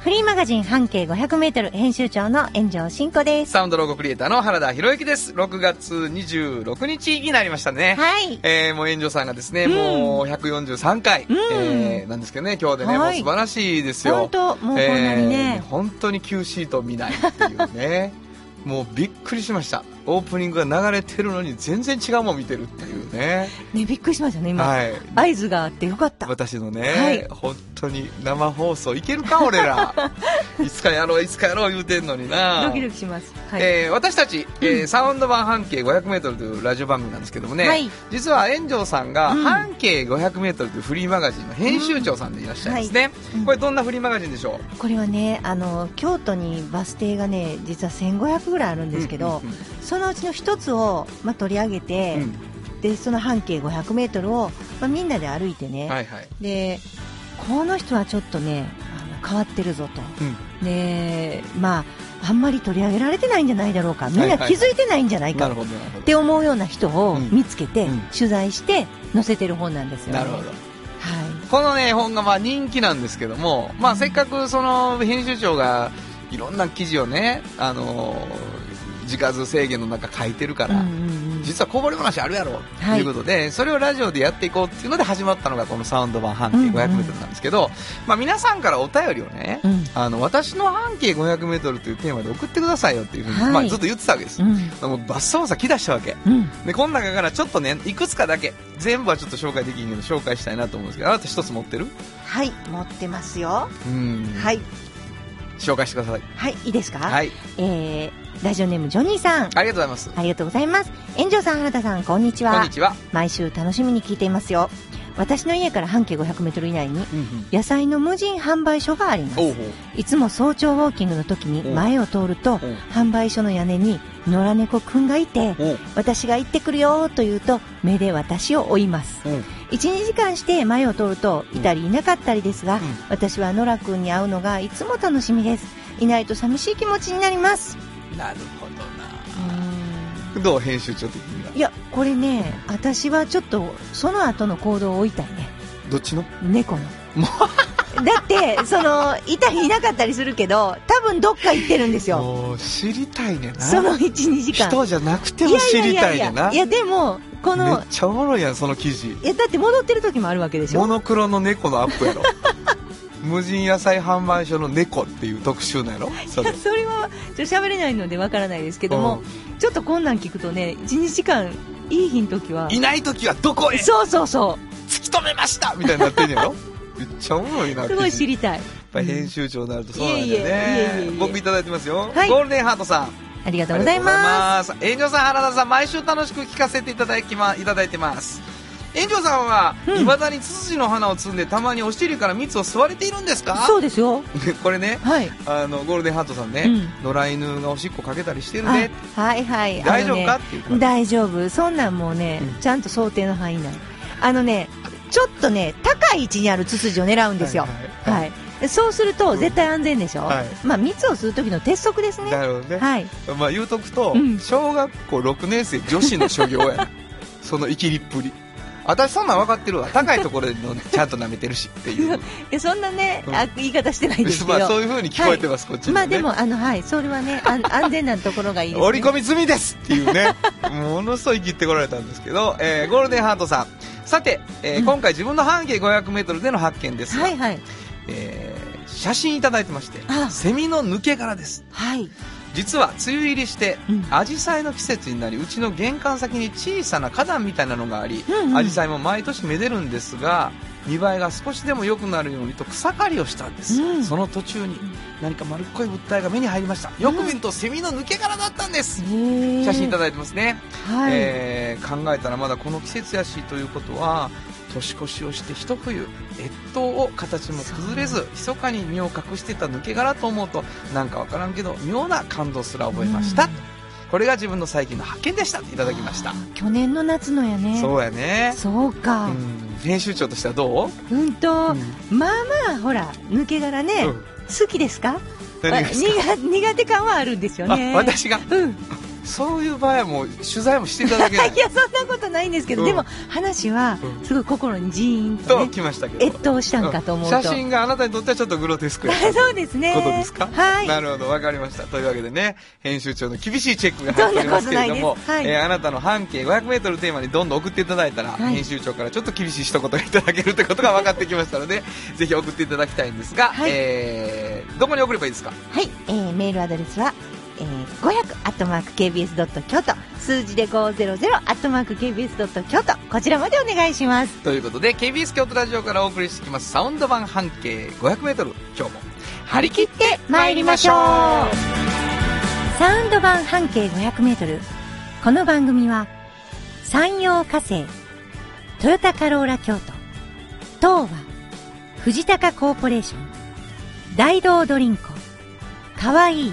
フリーマガジン半径500メートル編集長の炎上真子です。サウンドロゴクリエイターの原田博之です。6月26日になりましたね。はい。えー、もう炎上さんがですね、もう143回、えー、なんですけどね、今日でね、はいもう素晴らしいですよ。本当もうこんなにねえー本当に Q シート見ないっていうね。もうびっくりしました。オープニングが流れてるのに全然違うもん見てるっていうね。ね、びっくりしましたね、今。はい。合図があってよかった。私のね、はい本当に生放送いけるか俺ら いつかやろういつかやろう言うてんのになドキドキします。はい。えー私たち、えーサウンド版半径 500m というラジオ番組なんですけどもね、はい実は炎上さんがうん半径 500m というフリーマガジンの編集長さんでいらっしゃいますね、うんこれどんなフリーマガジンでしょう？これはね、あの、京都にバス停がね、実は1500ぐらいあるんですけど、うんうんそのうちの一つを、まあ、取り上げて、うんで、その半径500メートルを、まあ、みんなで歩いてね、はいはい、で、この人はちょっとね、あの変わってるぞと。うんで、まあ、あんまり取り上げられてないんじゃないだろうか。みんな気づいてないんじゃないか。って思うような人をうん見つけて、うん取材して載せてる本なんですよね。なるほどはい。このね本がまあ人気なんですけども、まあ、せっかくその編集長がいろんな記事をね、あのー時数制限の中書いてるから、うんうんうん。実はこぼれ話あるやろ。とはい。いうことで、それをラジオでやっていこうっていうので始まったのがこのサウンド版半径 500m なんですけど、まあ、皆さんからお便りをね、うん。あの私の半径 500m というテーマで送ってくださいよっていうふうに、はい。まあ、ずっと言ってたわけです、うん。もうバッサバサ来だしたわけ。うん。でこの中からちょっとねいくつかだけ全部はちょっと紹介できんけど紹介したいなと思うんですけどあなた一つ持ってる？はい、持ってますよ。うん。はい。紹介してください。はい、いいですか？はい。えー、ラジオネームジョニーさん。ありがとうございますありがとうございます。炎上さん、原田さん、こんにちは。こんにちは、毎週楽しみに聞いていますよ。私の家から半径500メートル以内に、野菜の無人販売所があります。いつも早朝ウォーキングの時に前を通ると、うん販売所の屋根に野良猫くんがいて、私が行ってくるよと言うと、目で私を追います。おう1、2時間して前を通ると、いたりいなかったりですが、ん私は野良くんに会うのがいつも楽しみです。いないと寂しい気持ちになります。なるほどな。どう編集長的には？んいや、これね、私はちょっと、その後の行動を追いたいね。どっちの？猫の。だって、その、いたりいなかったりするけど、多分どっか行ってるんですよ。もう知りたいねんな。その1、2時間。人じゃなくても知りたいねんな。いや、でも、こめっの、ちゃおもろいやんその記事。いや、だって戻ってる時もあるわけでしょ。モノクロの猫のアップやろ 無人野菜販売所の猫っていう特集なんやろ？それそれはちょっと喋れないのでわからないですけども、ちょっとこんなん聞くとね12時間いい日の時はいない時はどこへ？突そうそう。そき止めました！みたいになってんやろ？めっちゃおもろいなうすごい知りたい。やっぱり編集長になるとそうなんだよね。僕いただいてますよ、はい。ゴールデンハートさん。ありがとうございます。す。炎上さん原田さん毎週楽しく聞かせていただきまいただいてます炎上さんは、うん。未だにツツジの花を摘んでたまにお尻から蜜を吸われているんですか？そうですよ。これねはい。あのゴールデンハートさんね、うん。野良犬がおしっこかけたりしてるあねはいはい。大丈夫かねっていう大丈夫。そんなんもうね、うん。ちゃんと想定の範囲内。あのねちょっとね高い位置にあるツツジを狙うんですよ。はいはいはい。でそうすると絶対安全でしょ、はい。まあ蜜を吸う時の鉄則ですね。なるほどね、はい。まあ言うとくと、うん。小学校6年生女子の所業や。その生きりっぷり私そんなん分かってるわ。高いところでのちゃんと舐めてるしっていう。いやそんなね、うん。あ言い方してないですけど、まあそういう風に聞こえてます、こっちに、ね、まあでも、あの、はい、それはね、あん 安全なところがいいです、ね。折り込み済みですっていうね。ものすごい切ってこられたんですけど、えーゴールデンハートさん。さて、えーうん。今回自分の半径 500m での発見ですが、はいはい。えー写真いただいてましてあ。セミの抜け殻です。はい。実は梅雨入りしてうん。アジサイの季節になりうちの玄関先に小さな花壇みたいなのがありうんうん。アジサイも毎年めでるんですが見栄えが少しでも良くなるようにと草刈りをしたんです、うん。その途中に何か丸っこい物体が目に入りました。よく見るとセミの抜け殻だったんです、写真いただだいてますね、はい。えー考えたらまだこの季節やしということは年越しをして一冬越冬を形も崩れず密かに身を隠してた抜け殻と思うとなんか。わからんけど妙な感動すら覚えました、うんこれが自分の最近の発見でしたいただきました去年の夏のやね。そうやね。そうか。うん。編集長としてはどう、うんと、うん。まあまあほら抜け殻ね、うん。好きですか？苦苦手感はあるんですよね。あ私が？うんそういう場合はもう取材もしていただけない。いやそんなことないんですけど、うん。でも話はうん。すごい心にジーンととね来ましたけど。越冬したんかと思うと、写真があなたにとってはちょっとグロテスクやったそうですね。ことですか？はい。なるほど、わかりました。というわけでね、編集長の厳しいチェックが入っておりますけれどもはい。えーあなたの半径500メートルテーマにどんどん送っていただいたら、はい。編集長からちょっと厳しい一言がいただけるということが分かってきましたので、ぜひ送っていただきたいんですが、はい。えー、どこに送ればいいですか？はい、えー、メールアドレスは、えー、500アットマーク KBS ドット京都。数字で500アットマーク KBS ドット京都。こちらまでお願いします。ということで、KBS 京都ラジオからお送りしてきます、サウンド版半径500メートル、今日も張り切って参りましょう。サウンド版半径500メートル。この番組は山陽火星トヨタカローラ京都東和藤高コーポレーション大道ドリンコかわいい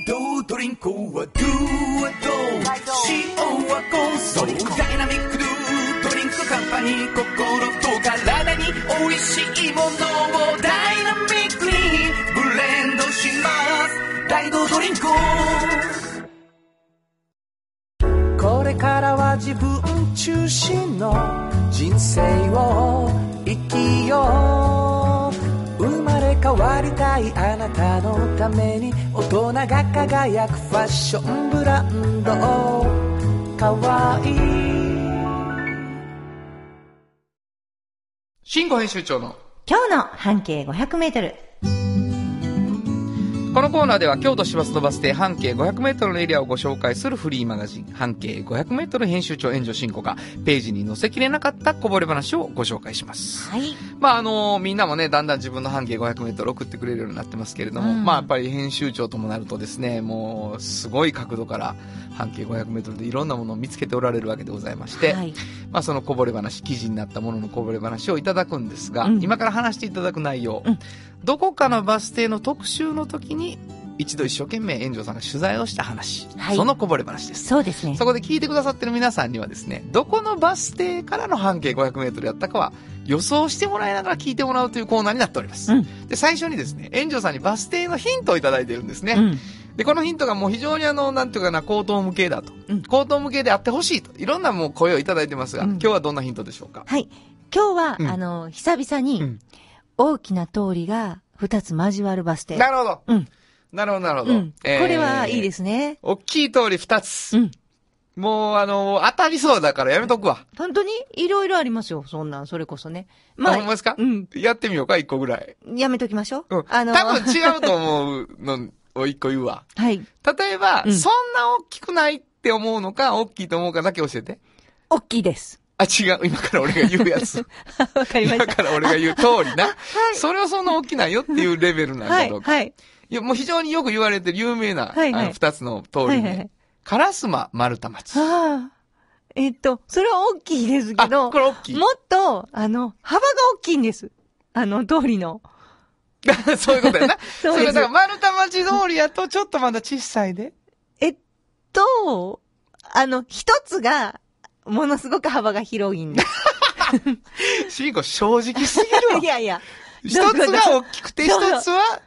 ドリンクはドゥはド塩はコンソーダイナミックドゥドリンクカンパニー心と体に美味しいものをダイナミックにブレンドします。大道ドリンク。これからは自分中心の人生を生きよう。変わりたいあなたのために大人が輝くファッションブランド。かわいい。新語編集長の。今日の半径500メートルこのコーナーでは京都市バスのバス停半径 500m のエリアをご紹介するフリーマガジン半径 500m 編集長援助進行がページに載せきれなかったこぼれ話をご紹介します。はい。まああのみんなもね、だんだん自分の半径 500m 送ってくれるようになってますけれども、うん。まあやっぱり編集長ともなるとですね、もうすごい角度から半径 500m でいろんなものを見つけておられるわけでございまして、はい。まあそのこぼれ話、記事になったもののこぼれ話をいただくんですが、うん。今から話していただく内容、うんどこかのバス停の特集の時に一度一生懸命炎上さんが取材をした話、はいそのこぼれ話です。そうですねそこで聞いてくださってる皆さんにはですね、どこのバス停からの半径500メートルやったかは予想してもらいながら聞いてもらうというコーナーになっております。うんで、最初にですね、炎上さんにバス停のヒントをいただいてるんですね。うんで、このヒントがもう非常にあの、なんていうかな、口頭向けだと。うん口頭向けであってほしいと。いろんなもう声をいただいてますが、うん今日はどんなヒントでしょうか？はい今日は、うんあの久々にうん大きな通りが二つ交わるバス停なるほど。うんなるほど、なるほど。。うんこれはいいですすね大きい通り2つ。うんもう、あの、当たりそうだからやめとくわ。本当に？いろいろありますよそんなんそれこそねあ、ほんまですか？うんやってみようか、1個ぐらい。やめときましょう、うん。あの多分違うと思うのを1個言うわ。はい例えば、うんそんな大きくないって思うのか、大きいと思うかだけ教えて。大きいですあ、違う。今から俺が言うやつ。わかりました今から俺が言う通りな。それはそんな大きないよっていうレベルなんはいだろうか。はいいや、もう非常によく言われてる有名な、はいはいあの、二つの通りねはいはいはい。烏丸丸太町。ああえっとそれは大きいですけあ、どこれ大きい。もっとあの幅が大きいんですあの通りの そういうことやな。そうですれだから丸太町通りやとちょっとまだ小さいで。えっと、あの、一つが、ものすごく幅が広いんです。シーコ正直すぎるわ い。やいや。一つが大きくて、一つは、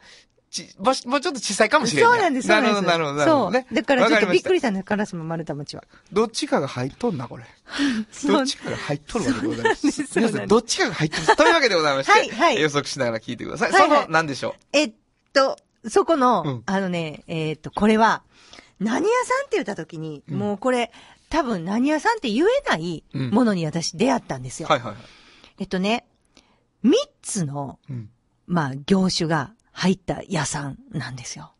ち、もうもうちょっと小さいかもしれない。そうなんです、な。るほど、なるほど、なるほどね。そう。だからちょっとびっくり。りしたね、カラスも丸太町は。どっちかが入っとんな、これ。どっちかが入っとるわけでございます。す皆さん、どっちかが入ってる。というわけでございまして、はいはい予測しながら聞いてください。はいはいその、何でしょえっと、そこの、うんあのね、えっと、これは、何屋さんって言った時に、うんもうこれ、多分何屋さんって言えないうんものに私出会ったんですよ。はいはいはい。えっとね、三つの、うん。まあ、業種が入った屋さんなんですよ。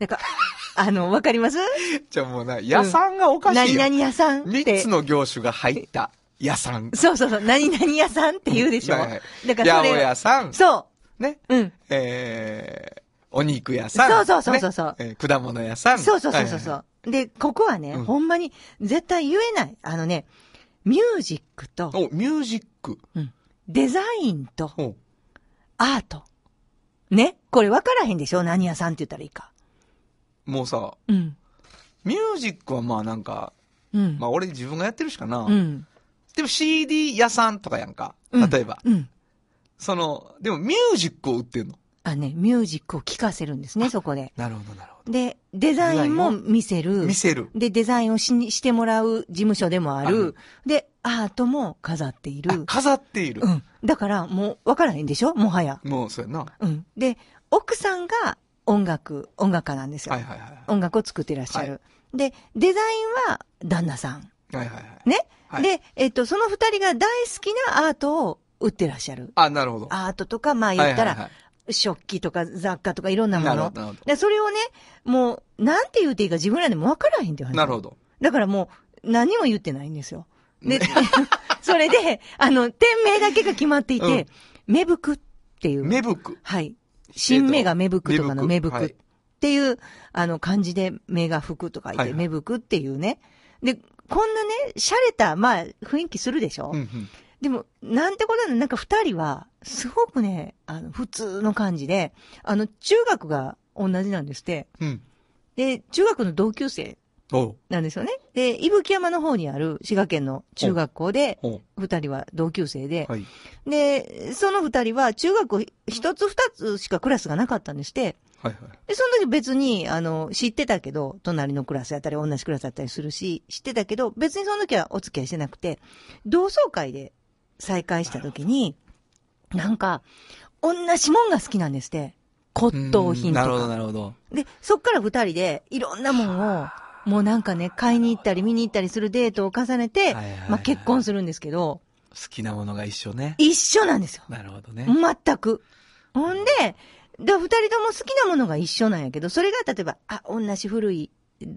だから、あの、わかります？じゃあもうな、屋さんがおかしいよ。何々屋さんって。三つの業種が入った屋さん。そうそうそう、何々屋さんって言うでしょ。はいはいだからそれ八百屋さん。そね。う。うん。えー、お肉屋さん。そうそうそうそうそうねえー果物屋さん。そうそうそうそう。はいはいはいで、ここはね、うんほんまに絶対言えない。あのね、ミュージックと、お、ミュージック。うんデザインと、おアート。ね？これ分からへんでしょ？何屋さんって言ったらいいか。もうさ、うん。ミュージックはまあなんか、うん。まあ俺自分がやってるしかな。うん。でも CD 屋さんとかやんか。うん例えば。うん。その、でもミュージックを売ってんの。あ、ね、ミュージックを聴かせるんですね、そこで。なるほどなるほで、デザインも見せる。ど。見せる。で、デザインをしにしてもらう事務所でもある。で、アートも飾っている。あ飾っているう。ん。だから、もう、分からへんでしょ？もはや。もうそうやな。はうん。で、奥さんが音楽、音楽家なんですよ。いはいはい。音楽を作ってらっしゃる。で、デザインは旦那さん。はいはいはい。ね？はいで、えっと、その二人が大好きなアートを売ってらっしゃる。あ、なるほど。アートとか、まあ言ったら、はいはい食器とか雑貨とかいろんなものはいなるほ。ど。なるほで、それをね、もう、なんて言うていいか自分らでも分からへんって話。ど。なるほど。だからもう、何も言ってないんですよ。で、それで、あの、店名だけが決まっていて、芽吹くっていう。芽吹く。はい。新芽が芽吹くとかの芽吹くっはいていう、あの、漢字で芽が吹くとか言って、芽吹くっていうね。で、こんなね、洒落た、まあ、雰囲気するでしょ、うんうん。でも、なんてことなのなんか二人は、すごくね、あの、普通の感じで、あの、中学が同じなんですって。うん。で、中学の同級生。なんですよね。で、伊吹山の方にある滋賀県の中学校で。二人は同級生で、はい。で、その二人は中学一つ二つしかクラスがなかったんですって、はいはい。で、その時別に、あの、知ってたけど、隣のクラスやったり、同じクラスだったりするし、知ってたけど、別にその時はお付き合いしてなくて、同窓会で再会した時に、なんか、同じもんが好きなんですって。骨董品となるほどか。なるほど。で、そっから二人で、いろんなもんを、もうなんかね、買いに行ったり見に行ったりするデートを重ねて、まあ結婚するんですけど、好きなものが一緒ね。一緒なんですよ。なるほどね。全く。ほんで、で、二人とも好きなものが一緒なんやけど、それが例えば、あ、同じ古い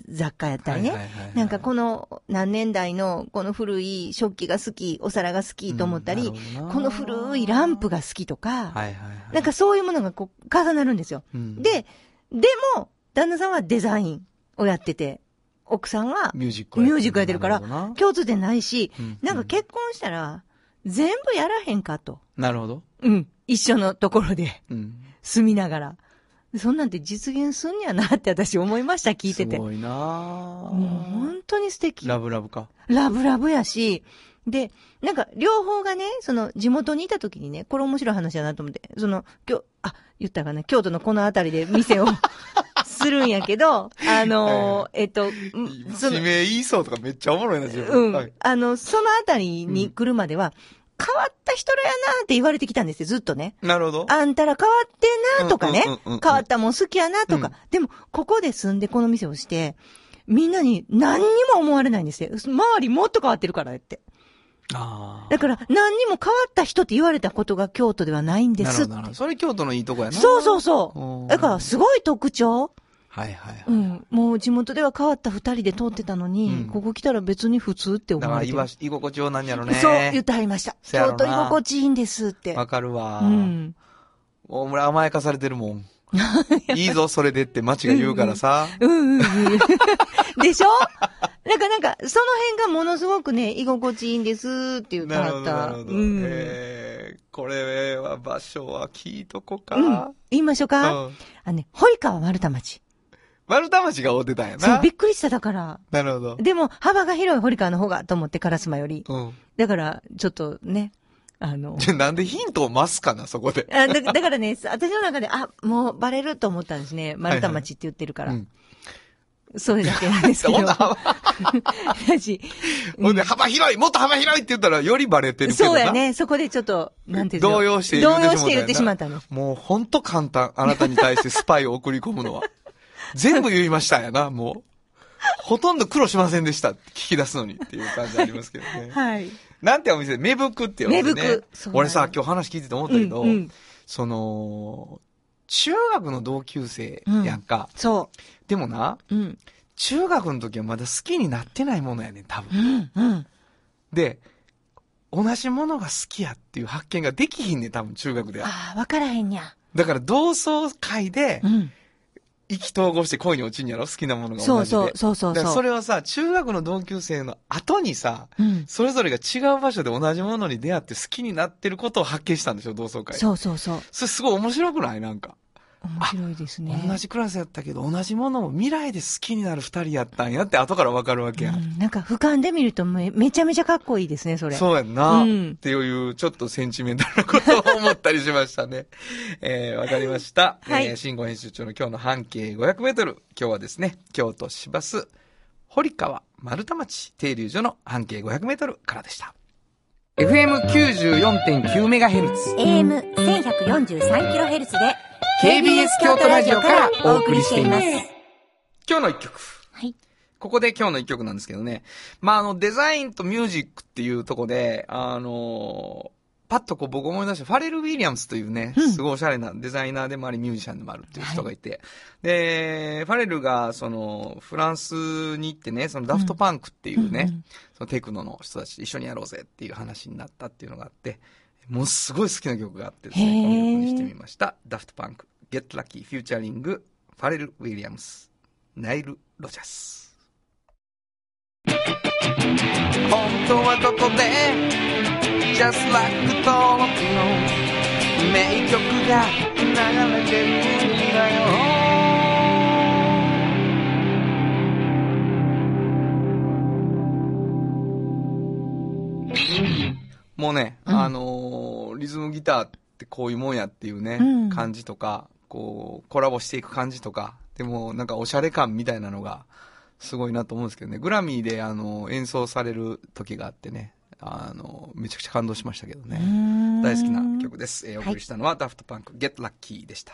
雑貨やったりね。はいはいはいはいなんかこの何年代のこの古い食器が好き、お皿が好きと思ったり、うんこの古いランプが好きとか、はいはいはい。なんかそういうものがこう重なるんですよ。うん、で、でも、旦那さんはデザインをやってて、奥さんはミュージックミュージックやってるから共通点ないし、うんなんか結婚したら、全部やらへんかと。なるほど。うん。一緒のところでうん。住みながら。そんなんて実現すんやなって私思いました、聞いてて。もすごいなうぁ本当に素敵。ラブラブか。ラブラブやし、で、なんか、両方がね、その、地元にいた時にね、これ面白い話だなと思って、その、今日、あ、言ったかな、京都のこの辺りで店を するんやけど、あのーえっと、んその指、名言いそうとかめっちゃおもろいな、自う分。ん、はいあの、その辺りに来るまでは、変わった人らやなって言われてきたんですよ、ずっとね。なるほど。あんたら変わってんなとかねうんうんうんうん。変わったもん好きやなとか。うんでも、ここで住んでこの店をして、みんなに何にも思われないんですよ。周りもっと変わってるからって。ああ。だから、何にも変わった人って言われたことが京都ではないんですなるほど。それ京都のいいとこやな。そうそうそうんう。だから、すごい特徴。はいはいはい。うん。もう地元では変わった二人で通ってたのに、うんここ来たら別に普通って思だから、われてる。居場所居心地は何やろね。そう言ってはりました。京都居心地いいんですって。わかるわ。うん。大村甘やかされてるもん。いいぞ、それでって街が言うからさ。うんうんうん。でしょ？なんかなんか、その辺がものすごくね、居心地いいんですって言ってなるほど、はった。なるほど。うん。えー、これは場所は聞いとこか。うん。言いましょうか、うんあのね、堀川丸太町。丸太町が追ってたんやそう、なび。っくりしただから。なるほど。でも、幅が広い堀川の方がと思って、烏丸より。うん。だから、ちょっとね、あの、じゃ、なんでヒントを増すかな、そこで。あだだからね、私の中で、あ、もうバレると思ったんですね。丸太町って言ってるから。うん。それだけなんですけど。ほんな幅 私ほんで、幅広いもっと幅広いって言ったら、よりバレてるけどな。そうや。ね。そこでちょっと、なんていう動揺して動揺して言ってしまったの。もうほんと簡単。あなたに対してスパイを送り込むのは。全部言いましたんやな、もう。ほとんど苦労しませんでした聞き出すのにっていう感じありますけどね。はい。なんてお店で、芽吹くっていうお店ね。俺さ、今日話聞いてて思ったけど、うんうんその、中学の同級生やんか。そでもな、う。うん。中学の時はまだ好きになってないものやねん、多分。うん。うん。で、同じものが好きやっていう発見ができひんねん、多分中学では。ああ、わからへんにゃ。だから同窓会でうん。意気投合して恋に落ちんやろ？好きなものが同じで。そうそう、そうそうそ。そうれはさ、中学の同級生の後にさ、うん。それぞれが違う場所で同じものに出会って好きになってることを発見したんでしょ、同窓会。そうそうそう。それすごい面白くない？なんか。面白いですね。同じクラスやったけど、同じものを未来で好きになる二人やったんやって後からわかるわけやん。うんなんか俯瞰で見るとめめちゃめちゃかっこいいですね、それ。そうやんな、うんっていう、ちょっとセンチメンタルなことを思ったりしましたね。えー、わかりました。はいえー、新語編集長の今日の半径500メートル。今日はですね、京都市バス、堀川丸太町停留所の半径500メートルからでした。FM94.9MHz。AM1143kHz で KBS 京都ラジオからお送りしています。今日の一曲。はい。ここで今日の一曲なんですけどね。まあ、あの、デザインとミュージックっていうとこで、あのパッとこう僕思い出したファレル・ウィリアムスというね、うんすごいおしゃれなデザイナーでもありミュージシャンでもあるっていう人がいて、で、ファレルがそのフランスに行ってね、そのダフトパンクっていうね、そのテクノの人たちと一緒にやろうぜっていう話になったっていうのがあって、もうすごい好きな曲があってですね、この曲にしてみました。ダフトパンク、Get Lucky Featuring ファレル・ウィリアムス、ナイル・ロジャース。本当はどこで？Just like 登録の名曲が流れもうね、うんあのーリズムギターってこういうもんやっていうね、うん感じとか、こう、コラボしていく感じとか、でもなんかおしゃれ感みたいなのが、すごいなと思うんですけどね、グラミーであの、演奏される時があってね、あの、めちゃくちゃ感動しましたけどね。大好きな曲です。えーお送りしたのは、ダフトパンク、Get Lucky でした。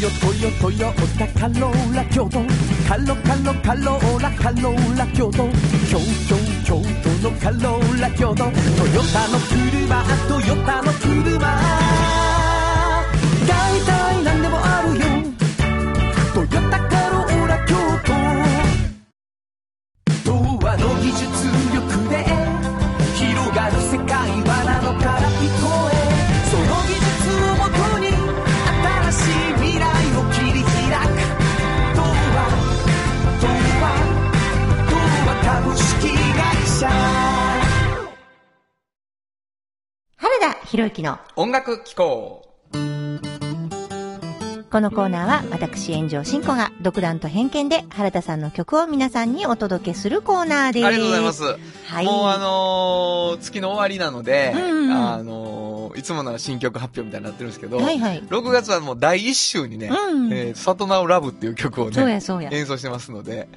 ヨトヨトヨタカローラ京都カロカロカローラカローラ京都京都京都のカローラ京都トヨタの車トヨタの車。原田博之の音楽機構このコーナーは私炎上真子が独断と偏見で原田さんの曲を皆さんにお届けするコーナーです。ありがとうございます。はい。もうあのー月の終わりなので、うんうんあのーいつもなら新曲発表みたいになってるんですけど、はいはい6月はもう第1週にね、うんえー、サトナウラブっていう曲をね。演奏してますので、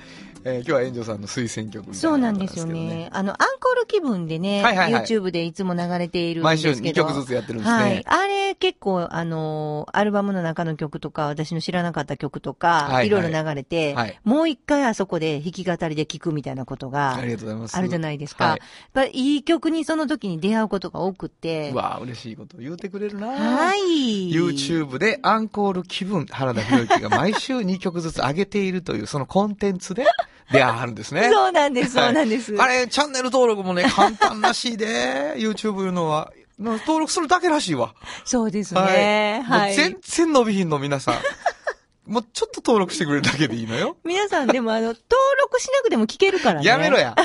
えー今日は炎上さんの推薦曲みたいそうなんですよね。あの、アンコール気分でね、はいはいはい YouTube でいつも流れているんで毎週2すけど。曲ずつやってるんですね。はい。あれ結構、あのーアルバムの中の曲とか、私の知らなかった曲とか、はいはいいろいろ流れて、はいもう一回あそこで弾き語りで聴くみたいなことがありがとうございます。あるじゃないですか。はいやっぱりいい曲にその時に出会うことが多くって。うわ嬉しいこと言うてくれるなはい。YouTube でアンコール気分、原田博之が毎週2曲ずつ上げているという、そのコンテンツで出会るんですね。そうなんです、そうなんです。あれ、チャンネル登録もね、簡単らしいで、YouTube いうのは。の登録するだけらしいわ。そうですね。もうはい。全然伸びひんの、皆さん。もうちょっと登録してくれるだけでいいのよ。皆さんでもあの、登録しなくても聞けるからね。やめろ。や。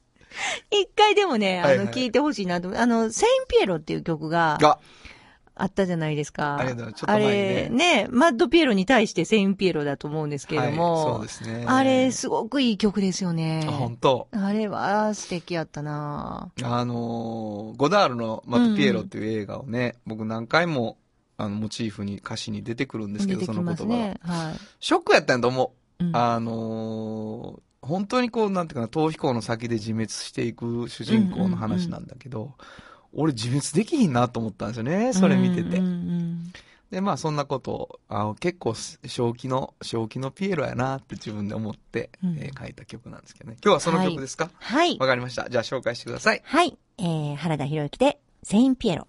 一回でもね、あの、はいはい聞いてほしいなと。あの、セインピエロっていう曲がが、あったじゃないですか。ありがとうございますちょっと前にねあれ、ね、マッドピエロに対してセインピエロだと思うんですけれども。はいそうですね。あれ、すごくいい曲ですよね。あ、本当。あれは素敵やったなあのーゴダールのマットピエロっていう映画をね、僕何回もあの、モチーフに、歌詞に出てくるんですけど、出てきその言葉。はショックやったんやと思う。い。うんあのー本当にこう、なんていうかな、逃避行の先で自滅していく主人公の話なんだけど、俺自滅できひんなと思ったんですよね、それ見てて。うんうんで、まあそんなことを、あ結構正気の、正気のピエロやなって自分で思って、うんえー書いた曲なんですけどね。今日はその曲ですか？はいわ、。かりました。じゃあ紹介してください。はい。えー、原田博之で、セインピエロ。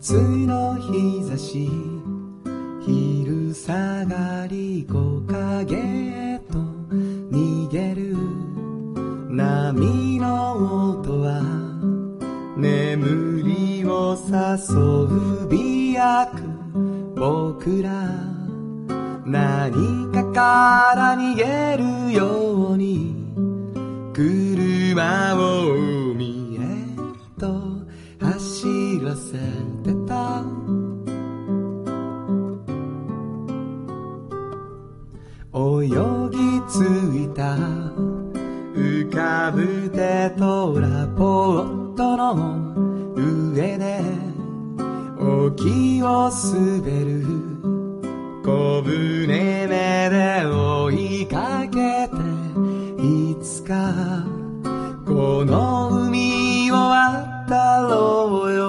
夏の日差し。昼下がり木陰へと逃げる。波の音は眠りを誘うびやく僕ら何かから逃げるように。車を海へと走らせて泳ぎ着いた浮かぶテトラポットの上で沖を滑る小舟目で追いかけていつかこの海を渡ろうよ。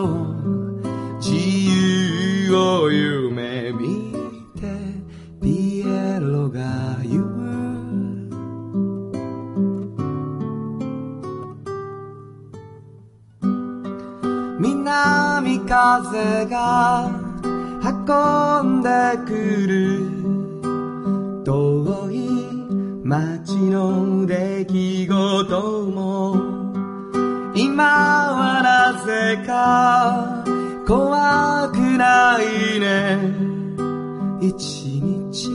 風が運んでくる。遠い街の出来事も今はなぜか怖くないね。一日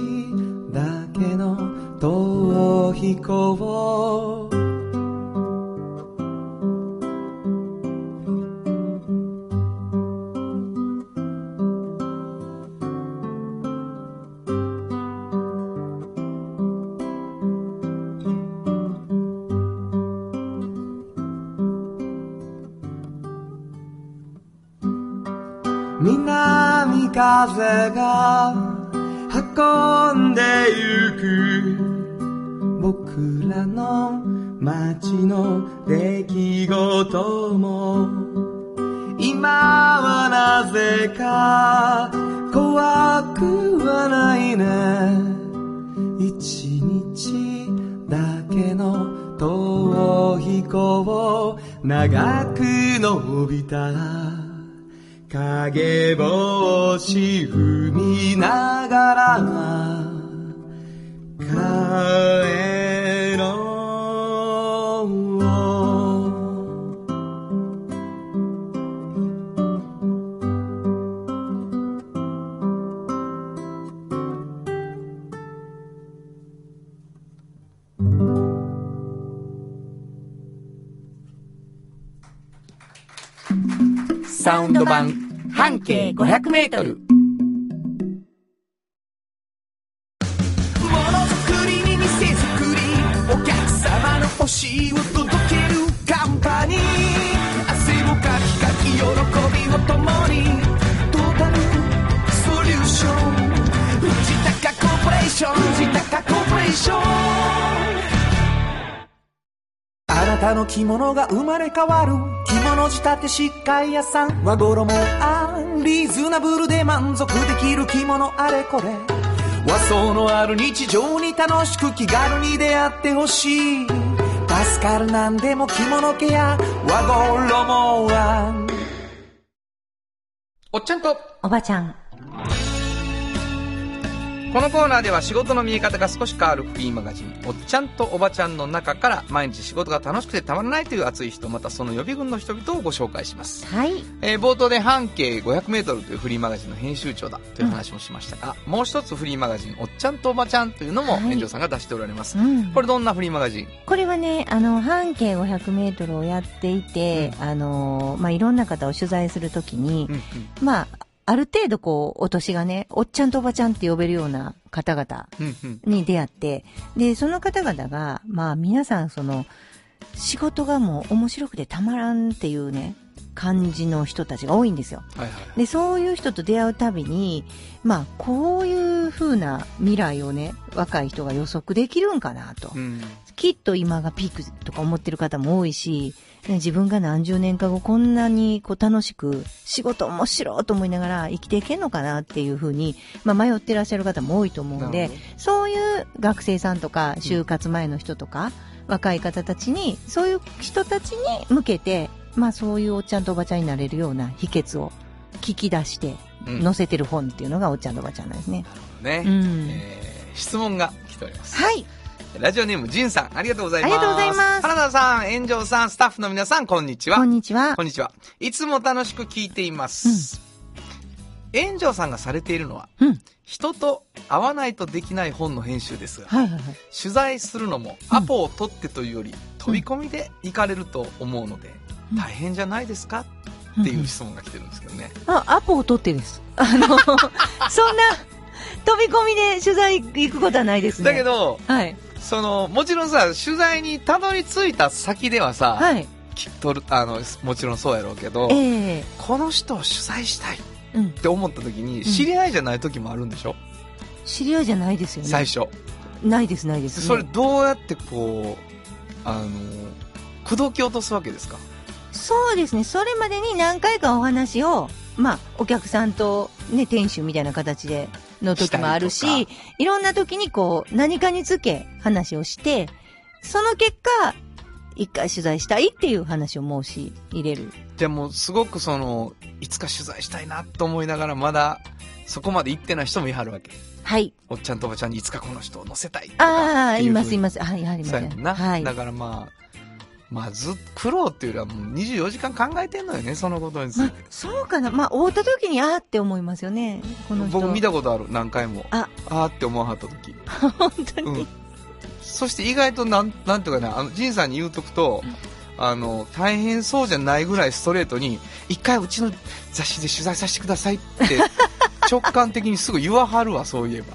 だけの逃避行風が運んでゆく。僕らの街の出来事も。今はなぜか怖くはないね。一日だけの逃避行長く伸びた。影帽子踏みながら帰ろうサウンド版。半径500メートル。ものづくりに店づくりお客様の欲しいを届けるカンパニー。汗をかきかき喜びを共にトータルソリューション。藤高コーポレーション藤高コーポレーション。あなたの着物が生まれ変わる。物仕立て疾患屋さん。和衣あリーズナブルで満足できる着物。あれこれ。和装のある日常に楽しく気軽に出会ってほしい。助かるなんでも着物ケア。和衣はおっちゃんと、おばちゃん。このコーナーでは仕事の見え方が少し変わるフリーマガジン、おっちゃんとおばちゃんの中から毎日仕事が楽しくてたまらないという熱い人、またその予備軍の人々をご紹介します。はい。えー冒頭で半径500メートルというフリーマガジンの編集長だという話もしましたが、もう一つフリーマガジン、おっちゃんとおばちゃんというのもはい園長さんが出しておられます。うん。これどんなフリーマガジン？これはね、あの、半径500メートルをやっていて、あの、まあ、いろんな方を取材するときに、うんうんまあ、ある程度こう、お年がね、おっちゃんとおばちゃんって呼べるような方々。に出会って、で、その方々が、まあ皆さんその、仕事がもう面白くてたまらんっていうね、感じの人たちが多いんですよ。はいはい。で、そういう人と出会うたびに、まあ、こういう風な未来をね、若い人が予測できるんかなと。うん。きっと今がピークとか思ってる方も多いし、ね自分が何十年か後こんなにこう楽しく仕事面白いと思いながら生きていけんのかなっていう風に、まあ迷ってらっしゃる方も多いと思うんでそういう学生さんとか就活前の人とか、若い方たちに、そういう人たちに向けて、まあそういうおっちゃんとおばちゃんになれるような秘訣を聞き出してうん載せてる本っていうのがおっちゃんとおばちゃんなんですね。ね。うんえー質問が来ております。はい。ラジオネーム、ジンさん、ありがとうございます。ありがとうございます原田さん、炎上さん、スタッフの皆さん、こんにちは。こんにちはこ。んにちは。いつも楽しく聞いています。炎上さんがされているのは、うん。人と会わないとできない本の編集ですが、はいはいはい。取材するのもアポを取ってというより、飛び込みで行かれると思うので、うん大変じゃないですか？っていう質問が来てるんですけどね。あ、アポを取ってです。あの、そんな、飛び込みで取材行くことはないですね。だけ、ど、はい。その、もちろんさ、取材にたどり着いた先ではさ、はい。き取る、あの、もちろんそうやろうけど、ええこの人を取材したいっうん。て思った時に、知り合いじゃない時もあるんでしょ、知り合いじゃないですよね。最初。ないです、ないです、ね。それどうやってこう、あの、口説き落とすわけですか？そうですね。それまでに何回かお話を、まあ、お客さんとね、店主みたいな形での時もあるしいろんな時にこう、何かにつけ話をして、その結果、一回取材したいっていう話を申し入れる。じゃあもうすごくその、いつか取材したいなと思いながらまだ、そこまで行ってない人もいはるわけ。はい。おっちゃんとおばちゃんにいつかこの人を乗せたいああ、います、います。はい、ありますそうやもんな。はい。だからまあ、まあずっと苦労っていうよりはもう24時間考えてんのよね、そのことについまあて。、そうかな。まあ、会った時に、あーって思いますよね。この人。僕見たことある、何回も。あ、あーって思わはった時。本当に？うん。そして意外となん、なんていうかな、あの、ジンさんに言うとくと、あの、大変そうじゃないぐらいストレートに、一回うちの雑誌で取材させてくださいって、直感的にすぐ言わはるわ、そういえば。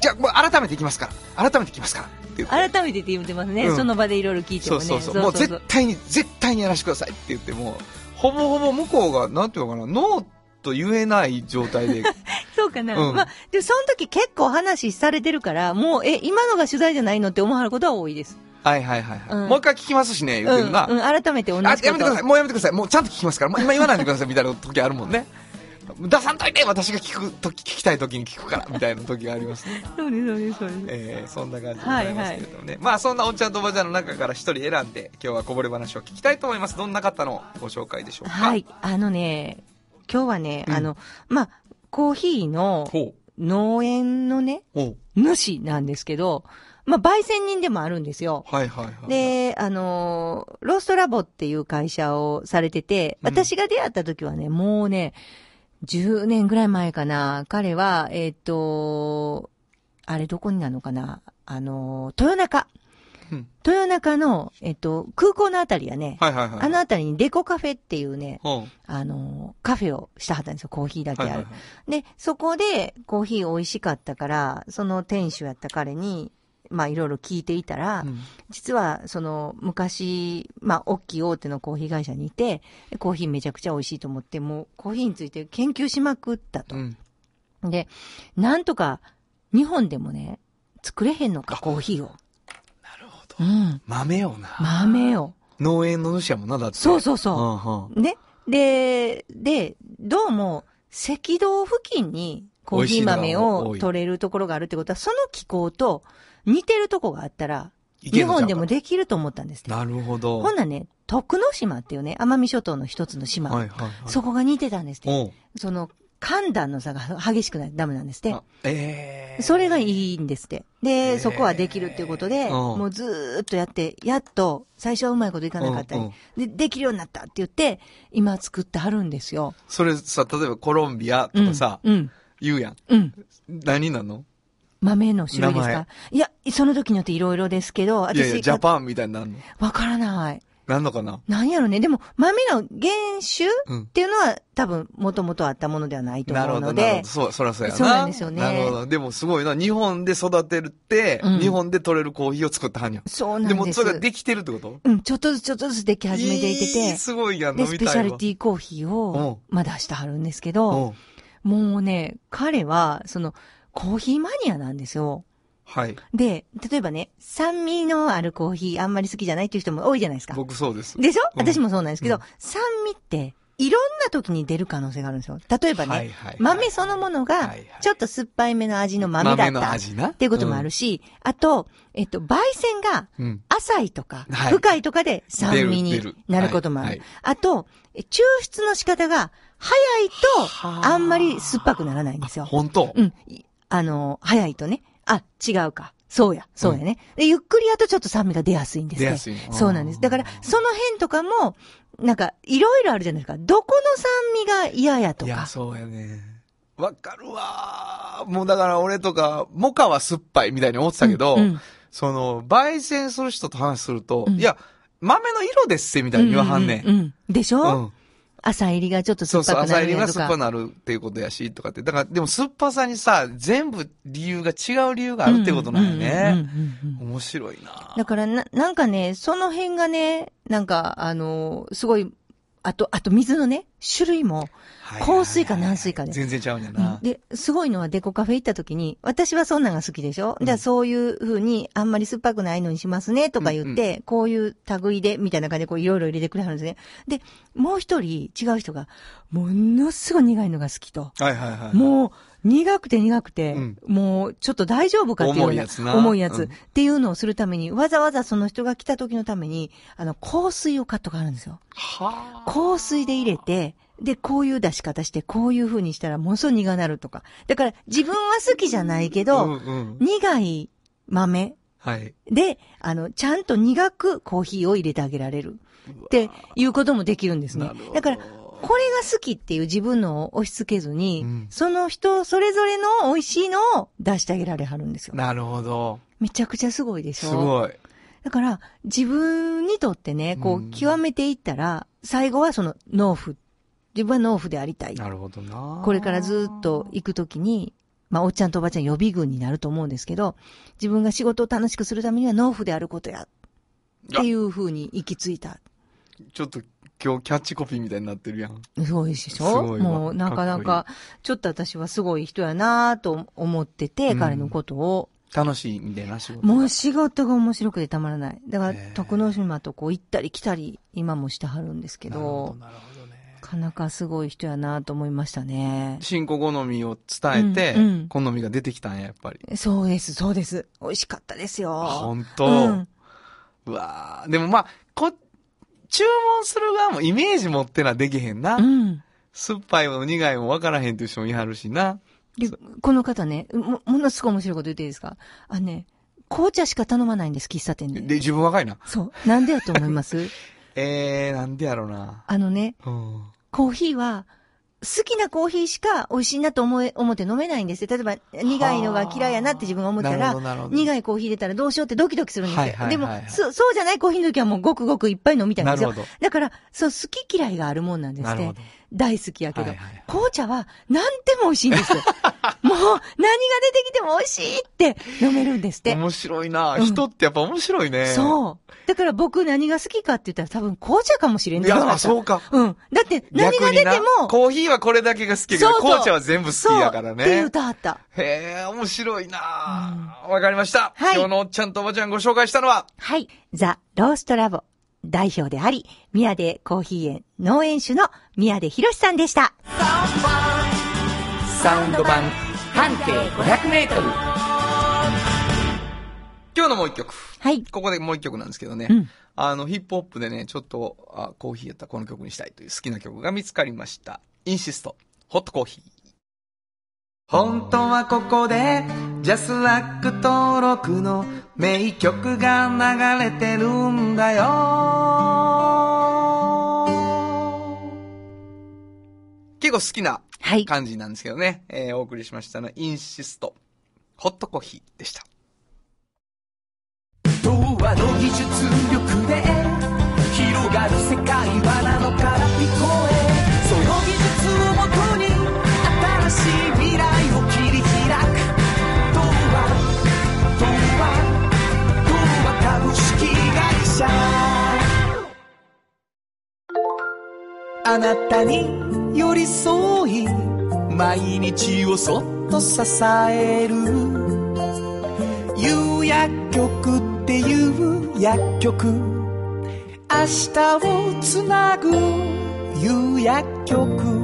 じゃあ、改めていきますから。改めていきますから。って。改めてって言ってますね。うんその場でいろいろ聞いてもね。そうそうそう。もう絶対に、絶対にやらせてくださいって言っても、ほぼほぼ向こうが、なんていうのかな、ノーと言えない状態で、そうかな。うんまあ、で、その時結構話されてるから、もう、え、今のが取材じゃないのって思われることは多いです。はいはいはいはい。うんもう一回聞きますしね、言ってるな。うん、うん、改めて同じこと。あ、やめてください。もうやめてください。もうちゃんと聞きますから。もう今言わないでください。みたいな時あるもんね。出さんといて私が聞くとき、聞きたい時に聞くから。みたいな時がありますね。そうです、そうです、そうです。えー、そんな感じでございますけれどもね。まあそんなおっちゃんとおばちゃんの中から一人選んで、今日はこぼれ話を聞きたいと思います。どんな方のご紹介でしょうか？はい。。あのね、今日はね、うんあの、まあ、コーヒーの。農園のね。主なんですけど、まあ、焙煎人でもあるんですよ。はいはいはい。で、あのーローストラボっていう会社をされてて、うん私が出会った時はね、もうね、10年ぐらい前かな。彼は、えっ、と、あれどこになるのかなあのー豊中。うん豊中の、えっ、と、空港のあたりやね、はいはいはい。あのあたりにデコカフェっていうね、ほう、あのーカフェをしたはったんですよ。コーヒーだけある。はいはいはい。で、そこでコーヒー美味しかったから、その店主やった彼に、まあいろいろ聞いていたら、うん実は、その、昔、まあ、大きい大手のコーヒー会社にいて、コーヒーめちゃくちゃ美味しいと思って、もう、コーヒーについて研究しまくったとう。ん。で、なんとか、日本でもね、作れへんのか、コーヒーを。なるほど。うん。豆をな。豆を。農園の主やもんな、だって。そうそうそううんうんね。で、で、どうも、赤道付近にコーヒー豆を取れるところがあるってことは、その気候と似てるとこがあったら、日本でもできると思ったんですって。なるほど。ほんならね、徳之島っていうね、奄美諸島の一つの島。はいはいはい。そこが似てたんですって。その、寒暖の差が激しくないとダメなんですってあ。ええそれがいいんですって。へで、ーそこはできるっていうことで、うんもうずーっとやって、やっと、最初はうまいこといかなかったり、うんで、できるようになったって言って、今作ってはるんですよ。それさ、例えばコロンビアとかさ、うん。言うやん。うん。何なの？豆の種類ですか？いや、その時によっていろいろですけど、私、いやいや、ジャパンみたいになるの？わからない。なんのかな？なんやろね？でも、豆の原種うんっていうのは多分、もともとあったものではないとなるほど、思うのでなるほど。、そう、そらそうやな。そうなんですよねなるほど。でもすごいな。日本で育てるって、うん日本で取れるコーヒーを作ったはんやん。そうなんです。でもそれができてるってこと？うん、ちょっとずつちょっとずつでき始めていていいて、すごいやん、で、飲みたいわ。スペシャルティーコーヒーを、まあ出してはるんですけうど、ん。もうね、彼は、その、コーヒーマニアなんですよ。はい。で、例えばね、酸味のあるコーヒーあんまり好きじゃないっていう人も多いじゃないですか。僕そうです。でしょ、うん私もそうなんですけど、うん酸味って、いろんな時に出る可能性があるんですよ。例えばね、はいはいはい豆そのものがちょっと酸っぱいめの味の豆だ豆った。の味な？っていうこともあるし、あと、えっと、焙煎が。浅いとか、はい深いとかで酸味になることもある。はいはいあと、え抽出の仕方が早いと、あんまり酸っぱくならないんですよ。本当？うん。いあの、早いとね。あ、違うか。そうや、そうやね。で、ゆっくりやとちょっと酸味が出やすいんですね。出やすいのそうなんです。だから、その辺とかも、なんか、いろいろあるじゃないですか。どこの酸味が嫌やといや、か。そうやね。わかるわもうだから俺とか、モカは酸っぱいみたいに思ってたけど、うんうんその、焙煎する人と話すると、うんいや、豆の色ですせ、みたいに言わはんねん。ううんうんでしょ、うん朝入りがちょっとそうそう、酸っぱくな朝入りがるやとか。酸っぱなるっていうことやし、とかって。だから、でも酸っぱさにさ、全部理由が違う理由があるってことなんやうんうんね。面白いなだからな、なんかね、その辺がね、なんか、あの、すごい、あと、あと水のね、種類も、香水か軟水かで全然ちゃうんやな。で、すごいのはデコカフェ行った時に、私はそんなんが好きでしょ、うんじゃあそういう風に、あんまり酸っぱくないのにしますね、とか言って、こういう類で、みたいな感じでこういろいろ入れてくれはるんですね。で、もう一人違う人が、ものすごい苦いのが好きと。はいはいはい。もう、苦くて苦くて、うんもう、ちょっと大丈夫かっていうよう重いやつな重いやつ、うんっていうのをするために、わざわざその人が来た時のために、あの、香水を買っとかあるんですよ。はあ。香水で入れて、で、こういう出し方して、こういう風にしたらものすごい苦なるとか。だから、自分は好きじゃないけど、うんうん。苦い豆はい。で、あの、ちゃんと苦くコーヒーを入れてあげられる。っていうこともできるんですねだから、これが好きっていう自分のを押し付けずに、うんその人それぞれの美味しいのを出してあげられはるんですよ。なるほど。めちゃくちゃすごいでしょ？すごい。だから、自分にとってね、こうんう、極めていったら、最後はその、農夫。自分は農夫でありたい。なるほどな。これからずっと行くときに、まあ、おっちゃんとおばちゃん予備軍になると思うんですけど、自分が仕事を楽しくするためには農夫であることや、っていう風に行き着いた。ちょっと今日キャッチコピーみたいになってるやん。すごいでしすょもう、なかなかか、ちょっと私はすごい人やなと思ってて、うん彼のことを。楽しいみたいな仕事。もう仕事が面白くてたまらない。だから徳之島とこう行ったり来たり、今もしてはるんですけど、なるほどね。なかなかすごい人やなと思いましたね。新子好みを伝えて、うんうん好みが出てきたんや、やっぱり。そうです、そうです。美味しかったですよ。あ、本当、ううんわーでもまあ、こ、注文する側もイメージ持ってなできへんな。うん。酸っぱいも苦いも分からへんという人もいはるしな。で、この方ね、も、ものすごい面白いこと言っていいですか？あのね、紅茶しか頼まないんです、喫茶店で、で。自分若いな。そう。なんでやと思います？えー、なんでやろうな。あのね、うん。コーヒーは、好きなコーヒーしか美味しいなと思え、思って飲めないんですよ。例えば、苦いのが嫌いやなって自分が思ったら。苦いコーヒー入れたらどうしようってドキドキするんですよ。はいはいはいでもはい、そ、そうじゃないコーヒーの時はもうごくごくいっぱい飲みたいんですよ。だから、そう、好き嫌いがあるもんなんですねなるほど。。大好きやけど。はいはいはい紅茶は、なんでも美味しいんですよ。もう、何が出てきても美味しいって飲めるんですって。面白いな、うん人ってやっぱ面白いね。そう。だから僕何が好きかって言ったら多分紅茶かもしれんいや、あう。そうか。うん。だって何が出ても、コーヒーはこれだけが好きやけど、紅茶は全部好きやからね。って言うたはった。へえ、面白いなわ、かりました。はい今日のおっちゃんとおばちゃんご紹介したのは、はい。ザ・ローストラボ代表であり、宮出コーヒー園農園主の宮出博さんでした。サウンド版半径500メートル。今日のもう一曲。はい。ここでもう一曲なんですけどね。うんあの、ヒップホップでね、ちょっとあコーヒーやったらこの曲にしたいという好きな曲が見つかりました。インシスト、ホットコーヒー。本当はここで、ジャスラック登録の名曲が流れてるんだよ。結構好きなはい。感じなんですけどね、えーお送りしましたのはインシスト、ホットコーヒーでした。童話の技術力で広がる世界はなのか社あなたに寄り添い毎日をそっと支える。夕薬局っていう薬局。明日をつなぐ夕薬局。